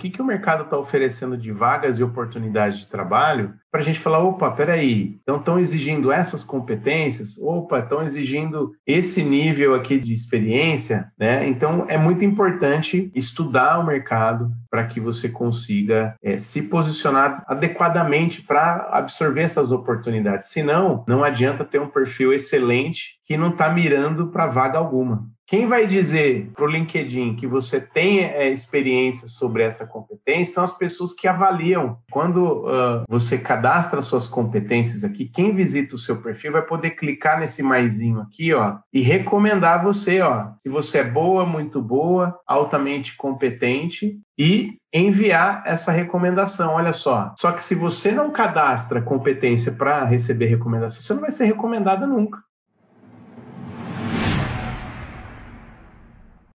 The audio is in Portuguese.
que, que o mercado está oferecendo de vagas e oportunidades de trabalho para a gente falar, opa, peraí, então estão exigindo essas competências, opa, estão exigindo esse nível aqui de experiência, né? Então é muito importante estudar o mercado para que você consiga é, se posicionar adequadamente para absorver essas oportunidades. Senão, não adianta ter um perfil excelente que não está mirando para vaga alguma. Quem vai dizer para o LinkedIn que você tem é, experiência sobre essa competência são as pessoas que avaliam. Quando uh, você cadastra suas competências aqui, quem visita o seu perfil vai poder clicar nesse maisinho aqui, ó, e recomendar você, ó, se você é boa, muito boa, altamente competente e enviar essa recomendação. Olha só. Só que se você não cadastra competência para receber recomendação, você não vai ser recomendada nunca.